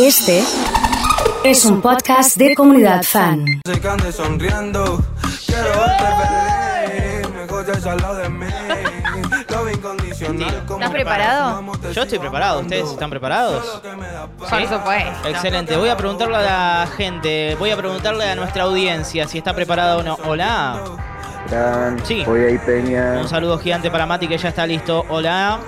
Este es un podcast de comunidad fan. ¿Estás preparado? para Yo estoy preparado. ¿Ustedes están preparados? Por supuesto. Excelente. Voy a preguntarle a la gente, voy a preguntarle a nuestra audiencia si está preparada o no. Hola. Sí. hoy hay peña. Un saludo gigante para Mati que ya está listo. Hola.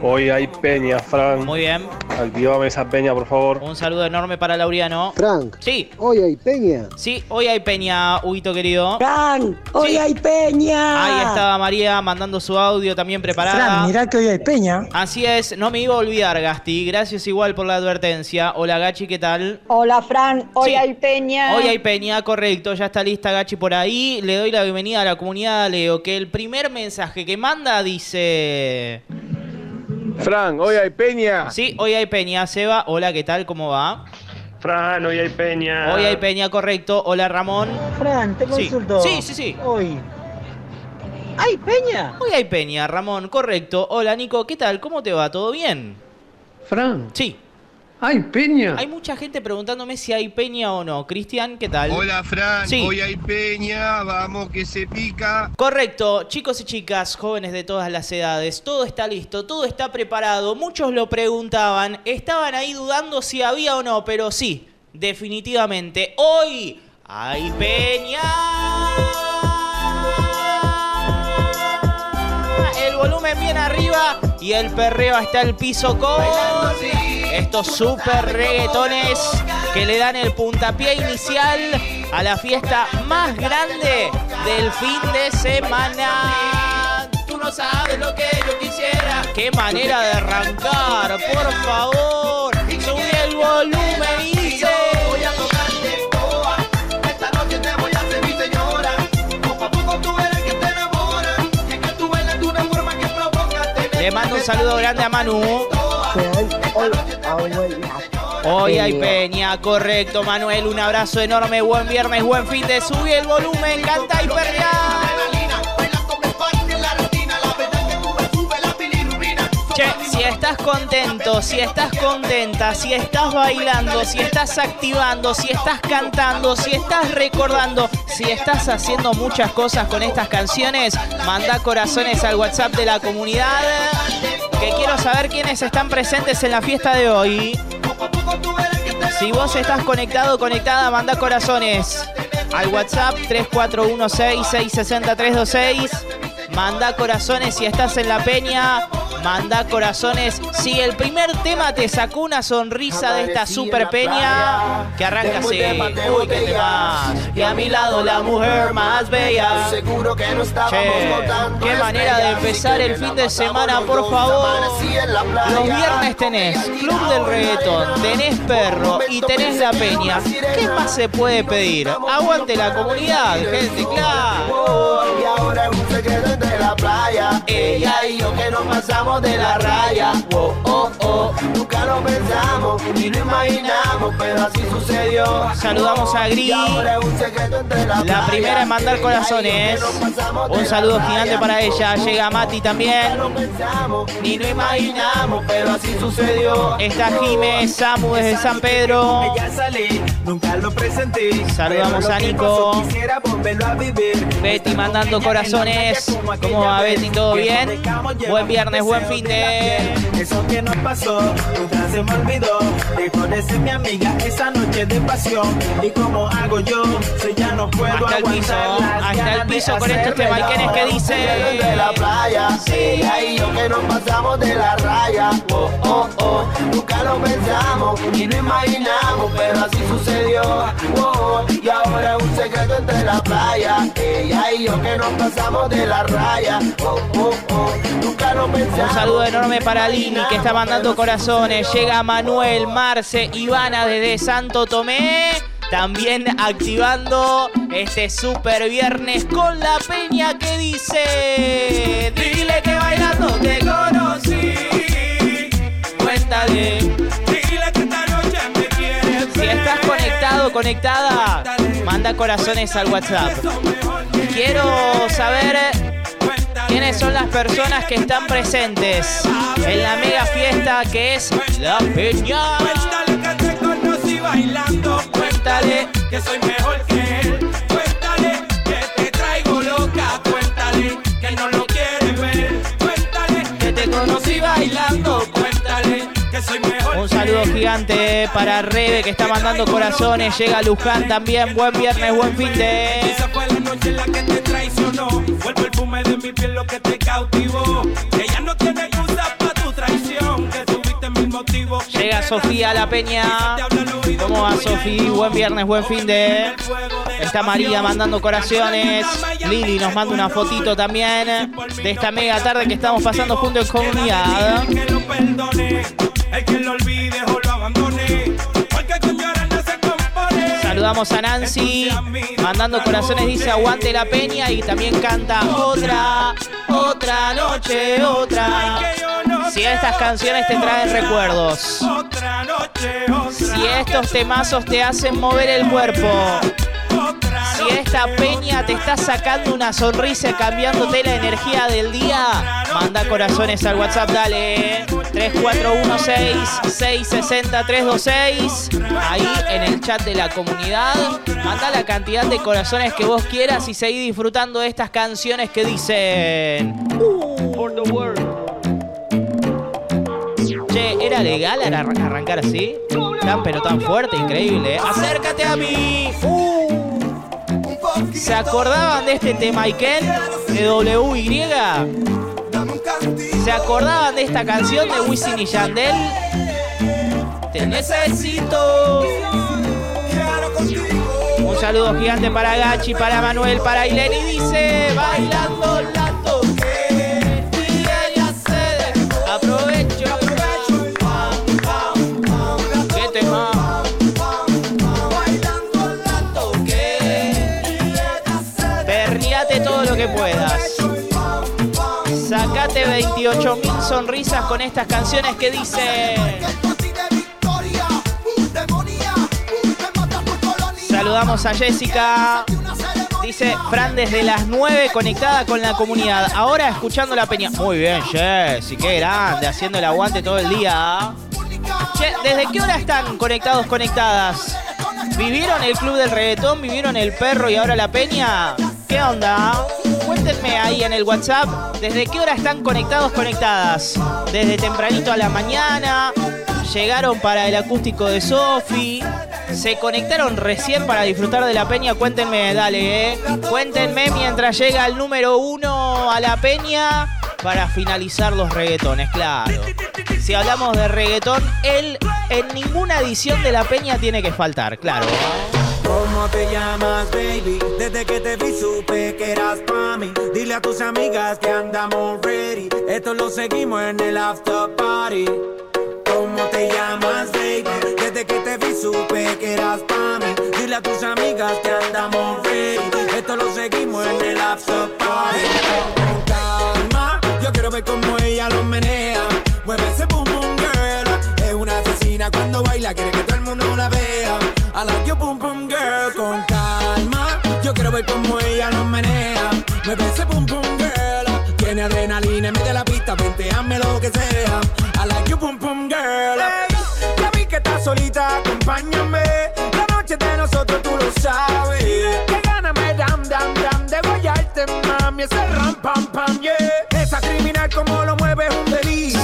Hoy hay peña, Fran. Muy bien. Activame esa peña, por favor. Un saludo enorme para Lauriano. Frank, Sí, hoy hay peña. sí, hoy hay Peña, Huguito querido. Fran, hoy Sí. hay peña. Ahí estaba María mandando su audio también preparada. Fran, mirá que hoy hay peña. Así es, no me iba a olvidar, Gasti. Gracias igual por la advertencia. Hola, Gachi, ¿qué tal? Hola Fran, hoy Sí. hay peña. Hoy hay Peña, correcto, ya está lista Gachi por ahí. Le doy la bienvenida a la comunidad Leo, que el primer mensaje que manda dice... Fran, hoy hay peña. Sí, hoy hay Peña, Seba. Hola, ¿qué tal? ¿Cómo va? Fran, hoy hay peña. Hoy hay Peña, correcto. Hola, Ramón. Fran, te Sí. consulto. Sí, sí, sí. Hoy. ¿Hay peña? Hoy hay Peña, Ramón, correcto. Hola, Nico, ¿qué tal? ¿Cómo te va? ¿Todo bien? Fran, Sí. Hay peña. Hay mucha gente preguntándome si hay Peña o no. Cristian, ¿qué tal? Hola Fran, Sí. hoy hay peña, vamos que se pica. Correcto, chicos y chicas, jóvenes de todas las edades, todo está listo, todo está preparado. Muchos lo preguntaban, estaban ahí dudando si había o no, pero sí, definitivamente, hoy hay peña. Volumen bien arriba y el perreo hasta el piso con estos super reggaetones que le dan el puntapié inicial a la fiesta más grande del fin de semana. Tú no sabes lo que yo quisiera. Qué manera de arrancar, por favor. Subí el volumen mando un saludo grande a Manu. Hoy, hay peña, correcto, Manuel. Un abrazo enorme, buen viernes, buen fin de subir el volumen, canta y perrea. Estás contento, si estás contenta, si estás bailando, si estás activando, si estás cantando, si estás recordando, si estás haciendo muchas cosas con estas canciones, manda corazones al WhatsApp de la comunidad. Que quiero saber quiénes están presentes en la fiesta de hoy. Si vos estás conectado, conectada, manda corazones al WhatsApp 3416660326. Manda corazones si estás en la peña. Manda corazones si el primer tema te sacó una sonrisa de esta super peña. Que arranca así. Uy, qué temas. Y a mi lado la mujer más bella. Seguro que no estábamos qué manera de empezar el fin de semana, por favor. Los viernes tenés Club del Reggaetón, tenés Perro y tenés La Peña. ¿Qué más se puede pedir? Aguante la comunidad, gente, claro. Un secreto entre la playa. Ella y yo que nos pasamos de la raya. Oh, oh, oh. Nunca lo pensamos ni lo imaginamos, pero así sucedió. Saludamos a Gris. La. La primera en mandar corazones. Un saludo gigante para ella. Llega Mati también. Ni lo imaginamos, pero así sucedió. Está Jime, Samu desde San Pedro. Nunca lo presenté. Saludamos a Nico. Betty mandando corazones. ¿Cómo va Betty? ¿Todo bien? Buen viernes, buen fin de... Eso que nos pasó, nunca se me olvidó. Dejó de ser mi amiga esa noche de pasión. Y como hago yo, si ya no puedo Hasta el piso, hasta el piso con estos daño. que dice- De la playa, ella y yo que nos pasamos de la raya. Oh, oh, oh, nunca lo pensamos ni lo imaginamos, pero así sucedió. Oh, y ahora es un secreto entre la playa. Ella y yo que nos pasamos de la raya. Oh, oh, oh, nunca lo pensamos. Un saludo enorme para Lini que está mandando corazones. Llega Manuel, Marce, Ivana desde Santo Tomé. También activando este super viernes con la peña que dice. Dile que bailando te conocí. Cuéntale. conectado, conectada, manda corazones al WhatsApp. Quiero saber quiénes son las personas que están presentes en la mega fiesta que es La Peña. Cuéntale que te conocí bailando, cuéntale que soy mejor que él. Cuéntale que te traigo loca, cuéntale que no lo quieres ver. Cuéntale que te conocí bailando, saludo gigante para Rebe que está mandando corazones. Llega Luján también. Buen viernes, buen fin de. Esa fue la noche en la que te traicionó. Fue el perfume de mi piel lo que te cautivó. Que ya no tiene excusa para tu traición. Que tuviste mil motivos. Llega Sofía La Peña. ¿Cómo va Sofía? Buen viernes, buen fin de. Está María mandando corazones. Lili nos manda una fotito también de esta mega tarde que estamos pasando junto en comunidad. El que lo olvide o lo abandone. Porque con llorar no se compone. Saludamos a Nancy, mandando corazones, dice aguante la peña y también canta otra, otra noche, otra. Si estas canciones te traen recuerdos, Otra noche, otra. si estos temazos te hacen mover el cuerpo, si esta peña te está sacando una sonrisa cambiándote la energía del día, manda corazones al WhatsApp, dale. 3416-660-326. Ahí en el chat de la comunidad. Manda la cantidad de corazones que vos quieras y seguí disfrutando de estas canciones que dicen. For the world. Che, ¿era legal arran- arrancar así? Tan pero tan fuerte, increíble. ¿eh? Acércate a mí. Uh. ¿Se acordaban de este tema Iken? De WY. ¿Se acordaban de esta canción de Wisin y Yandel? Te necesito. Un saludo gigante para Gachi, para Manuel, para Ileni. Dice, bailando la 28 mil sonrisas con estas canciones que dicen. Saludamos a Jessica. Dice Fran desde las 9 conectada con la comunidad. Ahora escuchando la peña. Muy bien, Jessy, qué grande, haciendo el aguante todo el día. Che, ¿desde qué hora están conectados, conectadas? ¿Vivieron el club del reggaetón? ¿Vivieron el perro y ahora la peña? ¿Qué onda? Cuéntenme ahí en el WhatsApp desde qué hora están conectados, conectadas. Desde tempranito a la mañana. Llegaron para el acústico de Sofi. Se conectaron recién para disfrutar de la peña. Cuéntenme, dale, eh. Cuéntenme mientras llega el número uno a la peña para finalizar los reggaetones, claro. Si hablamos de reggaetón, él en ninguna edición de la peña tiene que faltar, claro. ¿Cómo te llamas, baby? Desde que te vi supe que eras pa' mí. Dile a tus amigas que andamos ready. Esto lo seguimos en el after party. ¿Cómo te llamas, baby? Desde que te vi supe que eras pa' mí. Dile a tus amigas que andamos ready. Esto lo seguimos en el after party. Con calma, yo quiero ver cómo ella lo menea. Mueve ese boom boom girl. Es una asesina cuando baila, quiere que todo el mundo la vea. I like your boom boom girl. Con calma, yo quiero ver cómo ella lo menea. Mueve ese boom boom girl. Tiene adrenalina de la pista, venteame lo que sea. I like your boom boom girl. Hey, ya vi que estás solita, acompáñame.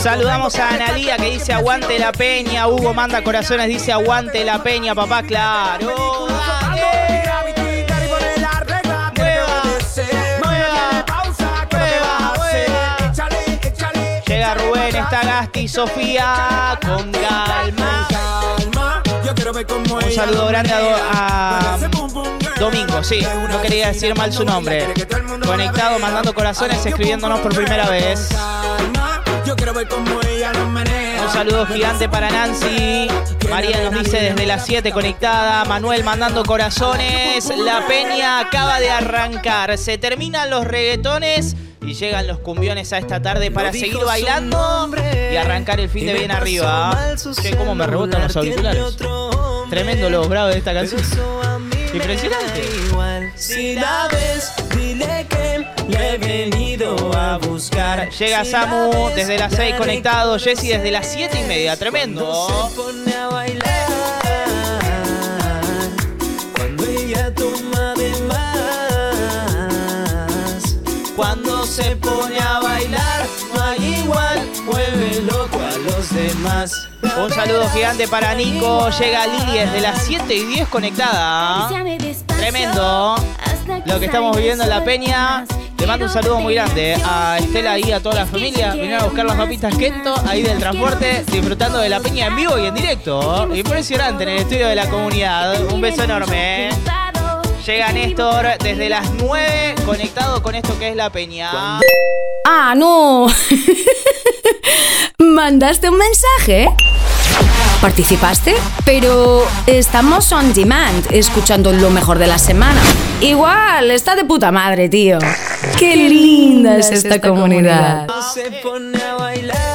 Saludamos a Analía que dice aguante la peña. Hugo manda corazones, dice aguante la peña, papá, claro. Llega Rubén, está Gasti, Sofía, con calma. Un saludo grande a, Do- a Domingo, sí, no quería decir mal su nombre. Conectado, mandando corazones, escribiéndonos por primera vez. Un saludo gigante para Nancy. María nos dice desde las 7 conectada. Manuel mandando corazones. La peña acaba de arrancar. Se terminan los reggaetones y llegan los cumbiones a esta tarde para seguir bailando y arrancar el fin de bien arriba. Che, cómo me rebotan los auriculares. Tremendo los graves de esta canción. Impresionante. Si la ves, dile que le he venido a buscar. Llega Samu desde las 6 conectado. Jessy desde las 7 y media. Tremendo. Se pone a bailar cuando ella toma de más. Cuando se pone a bailar, no hay igual. Vuelve loco a los demás. Un saludo gigante para Nico. Llega Lili desde las 7 y 10 conectada. Tremendo. Lo que estamos viviendo en la peña. Le mando un saludo muy grande a Estela y a toda la familia. Vinieron a buscar las papitas Kento ahí del transporte, disfrutando de la peña en vivo y en directo. Impresionante en el estudio de la comunidad. Un beso enorme. Llega Néstor desde las 9 conectado con esto que es la peña. Ah, no. ¿Mandaste un mensaje? ¿Participaste? Pero estamos on demand, escuchando lo mejor de la semana. Igual, está de puta madre, tío. Qué linda es esta comunidad. Se pone a bailar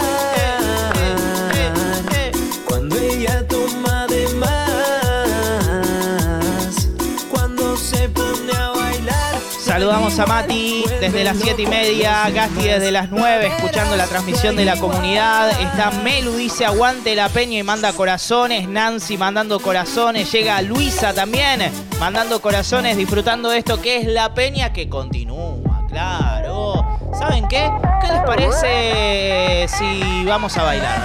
Saludamos a Mati desde las 7 y media, Gasti desde las 9, escuchando la transmisión de la comunidad. Está Melu, dice aguante la peña y manda corazones. Nancy mandando corazones. Llega Luisa también, mandando corazones, disfrutando de esto que es la peña que continúa, claro. ¿Saben qué? ¿Qué les parece si vamos a bailar?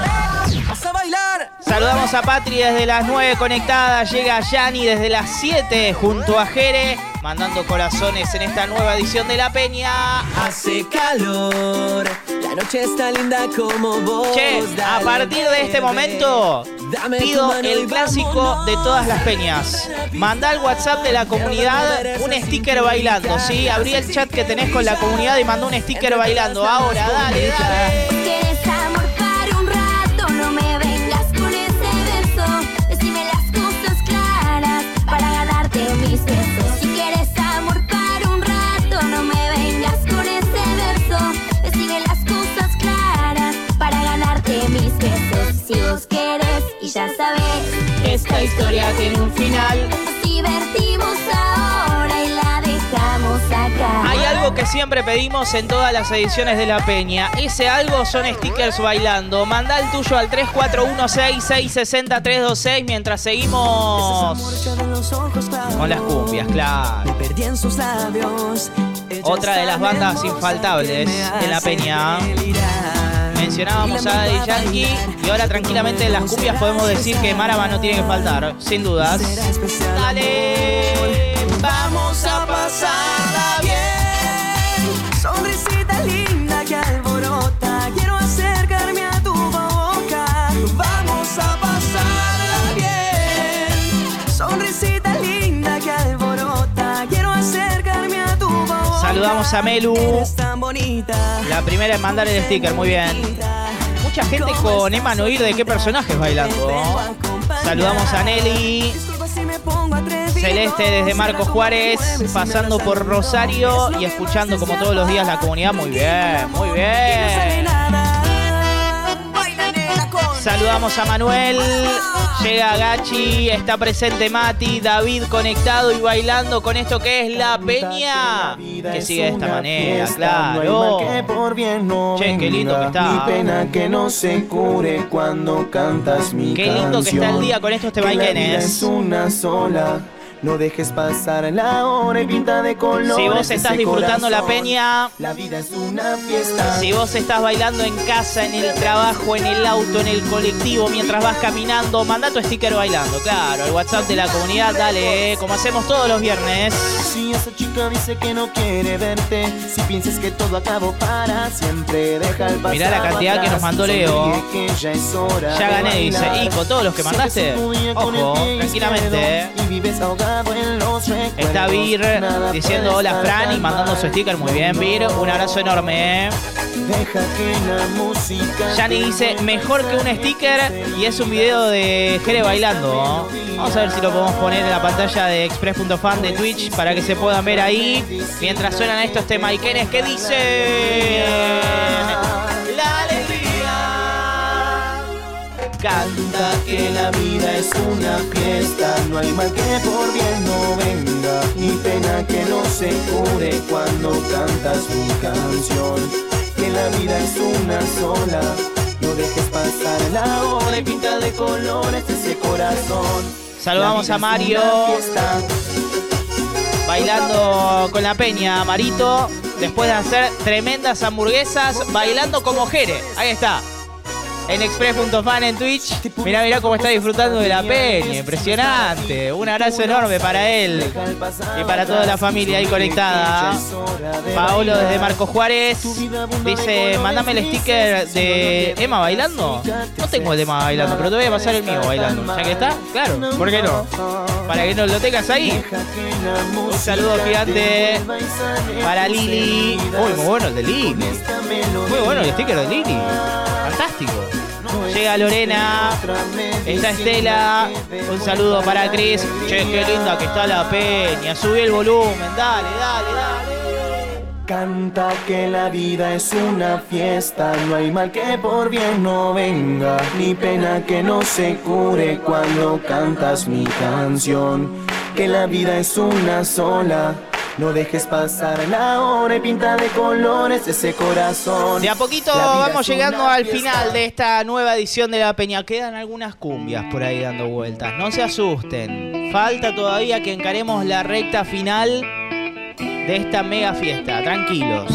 Saludamos a Patri desde las 9 conectada. Llega Yani desde las 7 junto a Jere, mandando corazones en esta nueva edición de La Peña. Hace calor, la noche está linda como vos. Che, a partir de este momento pido el clásico de todas las peñas. Manda al WhatsApp de la comunidad un sticker bailando, ¿sí? Abrí el chat que tenés con la comunidad y mandó un sticker bailando. Ahora, dale, dale. Esta historia tiene un final. nos divertimos ahora y la dejamos acá. Hay algo que siempre pedimos en todas las ediciones de La Peña. Ese algo son stickers bailando. Manda el tuyo al 3416660326 mientras seguimos con las cumbias, claro. Perdí en sus labios. Otra de las bandas infaltables de La Peña. Mencionábamos a Daddy Yankee y ahora tranquilamente en las cumbias podemos decir que Marama no tiene que faltar, sin dudas. Dale, Saludamos a Melu. La primera en mandar el sticker, muy bien. Mucha gente con Emma de qué personajes bailando. Saludamos a Nelly. Celeste desde Marcos Juárez, pasando por Rosario y escuchando como todos los días la comunidad. Muy bien, muy bien. Saludamos a Manuel, llega Gachi, está presente Mati, David conectado y bailando con esto que es la peña. Que sigue de esta manera, claro. Che, qué lindo que está. Mi pena que no se cure cuando cantas mi Qué lindo que está el día con estos tebaquenes. es una sola. No dejes pasar la hora y pinta de colores. Si vos estás disfrutando la peña, La vida es una fiesta. Si vos estás bailando en casa, en el trabajo, en el auto, en el colectivo, mientras vas caminando, manda tu sticker bailando, claro, al WhatsApp de la comunidad, dale, eh, como hacemos todos los viernes. Si esa chica dice que no quiere verte, si piensas que todo acabó para siempre, deja el pasado Mirá la cantidad que nos mandó Leo. ya Ya gané, dice. con todos los que mandaste, el ojo, tranquilamente, izquierdo Y vives ahogado Está Vir diciendo hola Fran y mandando su sticker, muy bien Vir, un abrazo enorme. eh. Deja que la música Yani dice, mejor que un sticker y es un video de Jere bailando. Vamos a ver si lo podemos poner en la pantalla de express.fan de Twitch para que se puedan ver ahí mientras suenan estos temaiquenes que dicen Canta que la vida es una fiesta, no hay mal que por bien no venga, ni pena que no se cure cuando cantas mi canción. Que la vida es una sola, no dejes pasar la hora y pinta de colores ese corazón. Saludamos a Mario. Bailando con la peña, Marito, después de hacer tremendas hamburguesas, bailando como Jere. Ahí está. En express.fan en Twitch. Mirá, mirá cómo está disfrutando de la peña. Impresionante. Un abrazo enorme para él y para toda la familia ahí conectada. Paolo desde Marco Juárez dice, mandame el sticker de Emma bailando. No tengo el de Emma bailando, pero te voy a pasar el mío bailando. Ya que está, claro, ¿por qué no? Para que no lo tengas ahí. Un saludo gigante para Lili. Uy, muy bueno el de Lili. Muy bueno el sticker de Lili. Fantástico. Llega Lorena, está Estela, un saludo para Chris. Che, qué linda que está la peña. Sube el volumen, dale, dale, dale. Canta que la vida es una fiesta, no hay mal que por bien no venga, ni pena que no se cure cuando cantas mi canción. Que la vida es una sola, no dejes pasar la hora y pinta de colores ese corazón. De a poquito vamos llegando al fiesta. final de esta nueva edición de La Peña. Quedan algunas cumbias por ahí dando vueltas. No se asusten. Falta todavía que encaremos la recta final de esta mega fiesta. Tranquilos.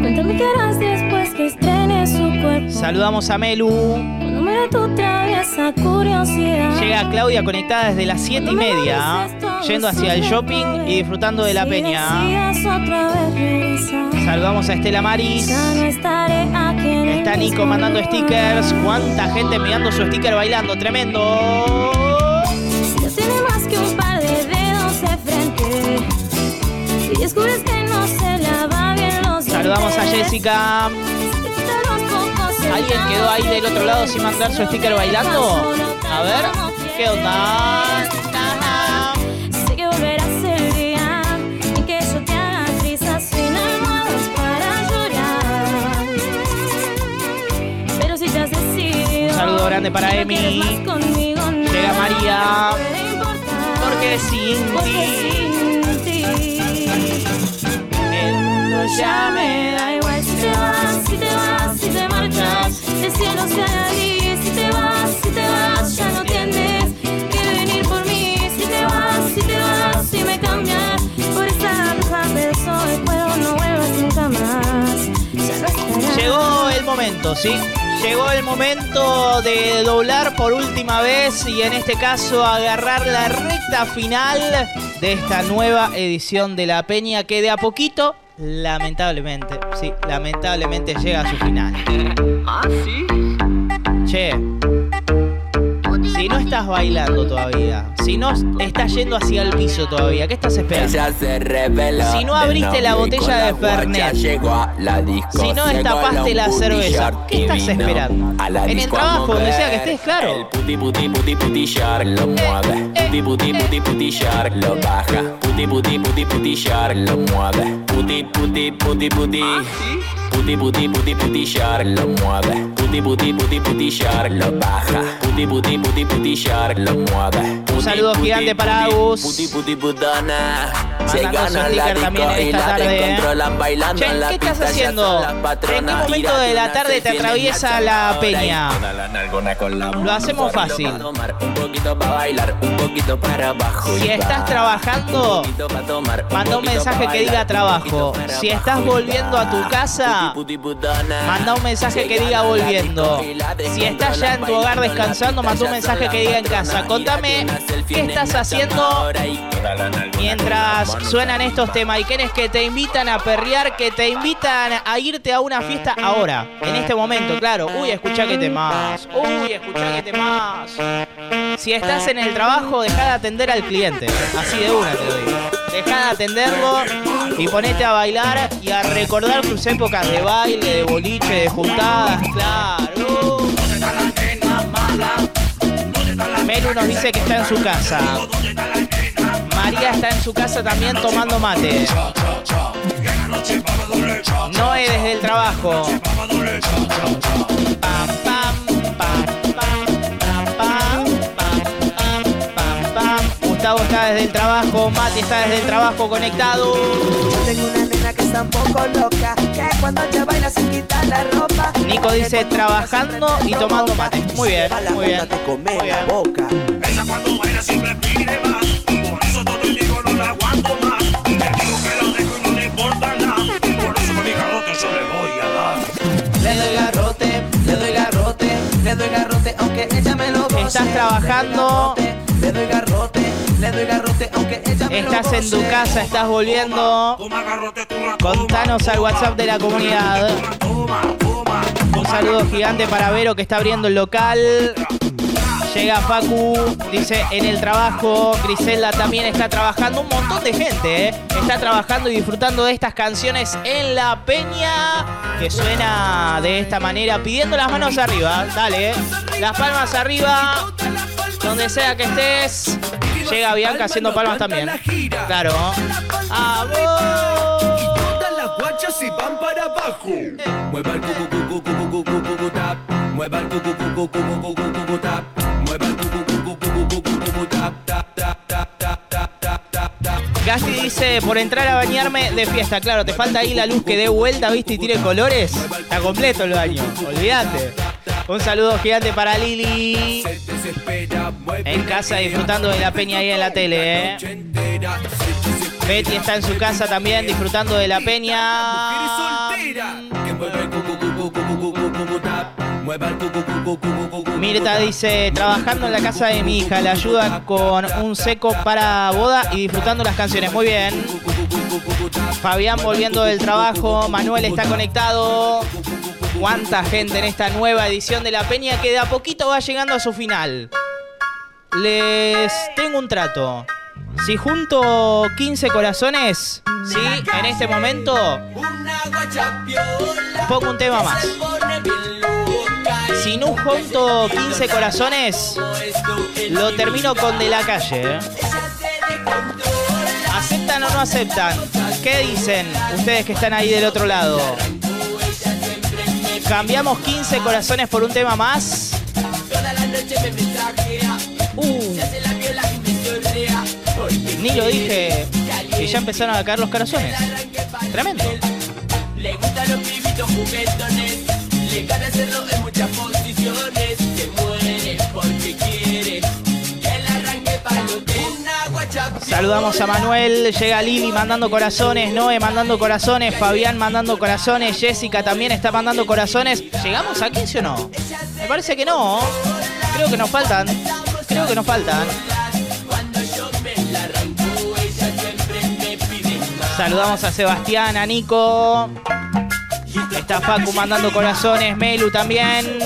Cuéntame qué harás después que estrene su cuerpo. Saludamos a Melu. Cuando muera tu traviesa curiosidad. Llega Claudia conectada desde las 7 y media, yendo hacia el shopping y disfrutando de la peña. Saludamos a Estela Maris. Está Nico mandando stickers. ¿Cuánta gente mirando su sticker bailando? Tremendo. Ya tiene más que un par de dedos de frente. Si descubres que no se lava bien los Saludamos a Jessica. ¿Alguien quedó ahí del otro lado sin mandar su sticker bailando? A ver, ¿qué onda? Saludo grande para Emi. Llega María. Porque sin ti. El ya me da igual si te vas, si te vas, si te marchas. El cielo se hará gris si te vas, si te vas, ya no tienes que venir por mí. Si te vas, si te vas, si me cambias por esta misma persona, espero no vuelvas nunca más. Ya no. Llegó el momento, ¿sí? Llegó el momento de doblar por última vez y en este caso agarrar la recta final de esta nueva edición de La Peña que de a poquito, lamentablemente, sí, lamentablemente llega a su final. Ah, sí. Che, si no estás bailando todavía, si no estás yendo hacia el piso todavía, ¿qué estás esperando? Ella se revela. Si no abriste la botella de Fernet, la disco, si no destapaste la cerveza, ¿qué estás esperando? En el trabajo, donde sea que estés, claro. El puti puti puti puti shark lo mueve. Puti puti puti puti shark lo baja. Puti puti puti puti shark lo mueve. Puti puti puti puti. Puti puti puti puti shark lo mueve. Puti puti puti puti shark lo baja. Puti puti puti puti shark lo mueve. Un saludo gigante para Agus. Puti puti putona. Se Mandando su gana la sticker disco también en y esta la tarde, descontrolan bailando Che, en la ¿qué estás haciendo? ¿En qué momento de la tarde te atraviesa la peña? Lo hacemos fácil. Un poquito para bailar, un poquito para abajo. Si estás trabajando, manda un mensaje que diga trabajo. Si estás volviendo a tu casa, Manda un mensaje que diga volviendo. Si estás ya en tu hogar descansando, manda un mensaje que diga en casa. Contame qué estás haciendo mientras suenan estos temas y quienes que te invitan a perrear, que te invitan a irte a una fiesta ahora, en este momento, claro. Uy, escucha que te más. Uy, escucha que te más. Si estás en el trabajo, deja de atender al cliente. Así de una te digo. Deja de atenderlo y ponete a bailar y a recordar sus épocas de baile, de boliche, de juntadas, claro. Melu nos dice que está en su casa. María está en su casa también tomando mate. Noé desde el trabajo. Pam, pam, pam, Gustavo está desde el trabajo, Mati está desde el trabajo conectado está un poco loca, que cuando ella baila se quita la ropa. Nico dice trabajando y tomando mate. Muy bien, muy bien. Muy bien. boca. Esa cuando baila siempre pide más. Por eso todo el digo no la aguanto más. Le digo que la dejo y no le importa nada. Por eso con mi garrote yo le voy a dar. Le doy garrote, le doy garrote, le doy estás trabajando, Le doy garrote, le doy garrote, estás en tu casa, estás volviendo, contanos al WhatsApp de la comunidad. Un saludo gigante para Vero que está abriendo el local. Llega Facu, dice en el trabajo. Griselda también está trabajando. Un montón de gente ¿eh? está trabajando y disfrutando de estas canciones en la peña. Que suena de esta manera, pidiendo las manos arriba. Dale, ¿eh? las palmas arriba. Donde sea que estés. Llega Bianca haciendo palmas también. Claro. ¡A Todas las guachas y van para abajo. Mueva el cucu cucu cucu tap. Mueva el cucu cucu cucu cucu tap. Mueva el cucu cucu cucu tap tap tap tap tap tap tap tap tap. Gasti dice, por entrar a bañarme de fiesta. Claro, te falta ahí la luz que dé vuelta, viste, y tire colores. Está completo el baño, olvídate. Un saludo gigante para Lili. En casa disfrutando de la peña ahí en la tele, ¿eh? Betty está en su casa también disfrutando de la peña. Mirta dice, trabajando en la casa de mi hija, le ayuda con un seco para boda y disfrutando las canciones. Muy bien. Fabián volviendo del trabajo, Manuel está conectado. Cuánta gente en esta nueva edición de La Peña que de a poquito va llegando a su final. Les tengo un trato. Si junto 15 corazones, sí, en este momento pongo un tema más. Si no junto 15 corazones, lo termino con de la calle. ¿eh? ¿Aceptan o no aceptan? ¿Qué dicen ustedes que están ahí del otro lalo? ¿Cambiamos 15 corazones por un tema más? Uh, ni lo dije que ya empezaron a caer los corazones. Tremendo. Saludamos a Manuel, llega Lili mandando corazones, Noé mandando corazones, Fabián mandando corazones, Jessica también está mandando corazones. ¿Llegamos a 15 o no? Me parece que no. Creo que nos faltan. Creo que nos faltan. Saludamos a Sebastián, a Nico. Está Facu mandando corazones, Melu también.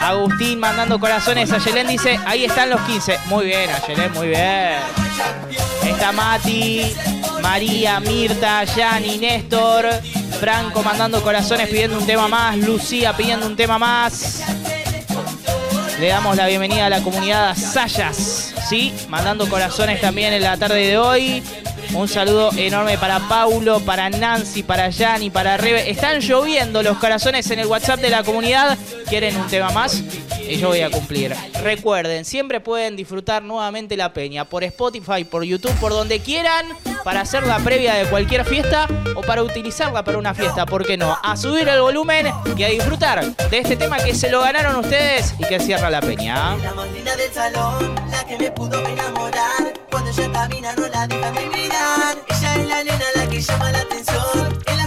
Agustín mandando corazones. Ayelén dice, ahí están los 15. Muy bien, Ayelén, muy bien. Está Mati, María, Mirta, Yani, Néstor. Franco mandando corazones pidiendo un tema más. Lucía pidiendo un tema más. Le damos la bienvenida a la comunidad Sayas, ¿sí? Mandando corazones también en la tarde de hoy. Un saludo enorme para Paulo, para Nancy, para Yani, para Rebe. Están lloviendo los corazones en el WhatsApp de la comunidad. ¿Quieren un tema más? Y yo voy a cumplir. Recuerden, siempre pueden disfrutar nuevamente la peña por Spotify, por YouTube, por donde quieran, para hacer la previa de cualquier fiesta o para utilizarla para una fiesta, ¿por qué no? A subir el volumen y a disfrutar de este tema que se lo ganaron ustedes y que cierra la peña. La madrina del salón, la que me pudo enamorar. Cuando ella camina no la dejan de mirar. Ella es la nena la que llama la atención.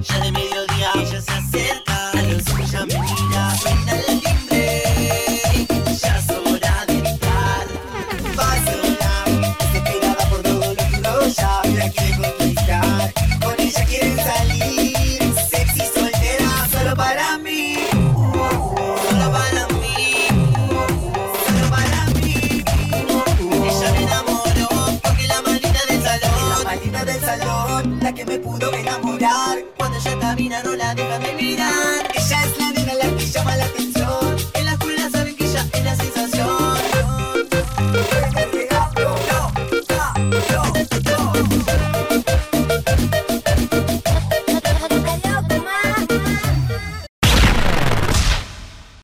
Hallelujah.